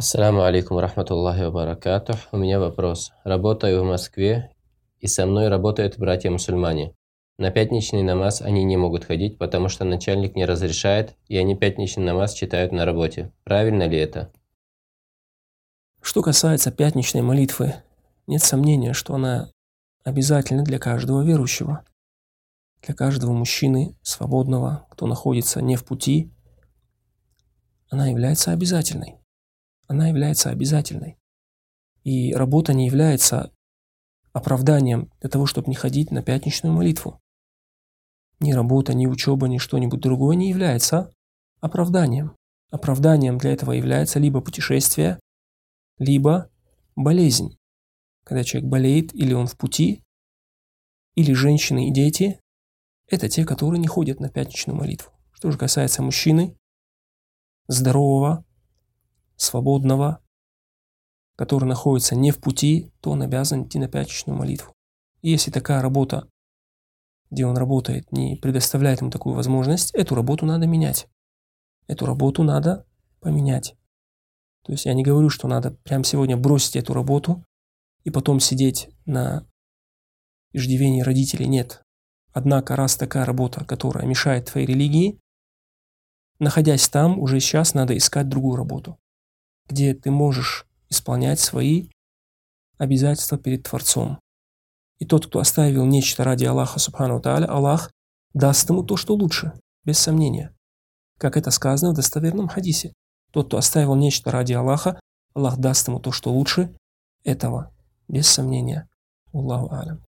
Ассаламу алейкум рахматуллахи ва. У меня вопрос. Работаю в Москве, и со мной работают братья-мусульмане. На пятничный намаз они не могут ходить, потому что начальник не разрешает, и они пятничный намаз читают на работе. Правильно ли это? Что касается пятничной молитвы, нет сомнения, что она обязательна для каждого верующего, для каждого мужчины свободного, кто находится не в пути, она является обязательной. Она является обязательной. И работа не является оправданием для того, чтобы не ходить на пятничную молитву. Ни работа, ни учеба, ни что-нибудь другое не является оправданием. Оправданием для этого является либо путешествие, либо болезнь. Когда человек болеет, или он в пути, или женщины и дети, это те, которые не ходят на пятничную молитву. Что же касается мужчины, здорового, свободного, который находится не в пути, то он обязан идти на пятничную молитву. И если такая работа, где он работает, не предоставляет ему такую возможность, эту работу надо менять. Эту работу надо поменять. То есть я не говорю, что надо прямо сегодня бросить эту работу и потом сидеть на иждивении родителей. Нет. Однако, раз такая работа, которая мешает твоей религии, находясь там, уже сейчас надо искать другую работу, где ты можешь исполнять свои обязательства перед Творцом. И тот, кто оставил нечто ради Аллаха, Субхану Тааля, Аллах даст ему то, что лучше, без сомнения. Как это сказано в достоверном хадисе. Тот, кто оставил нечто ради Аллаха, Аллах даст ему то, что лучше этого, без сомнения. Аллаху алям.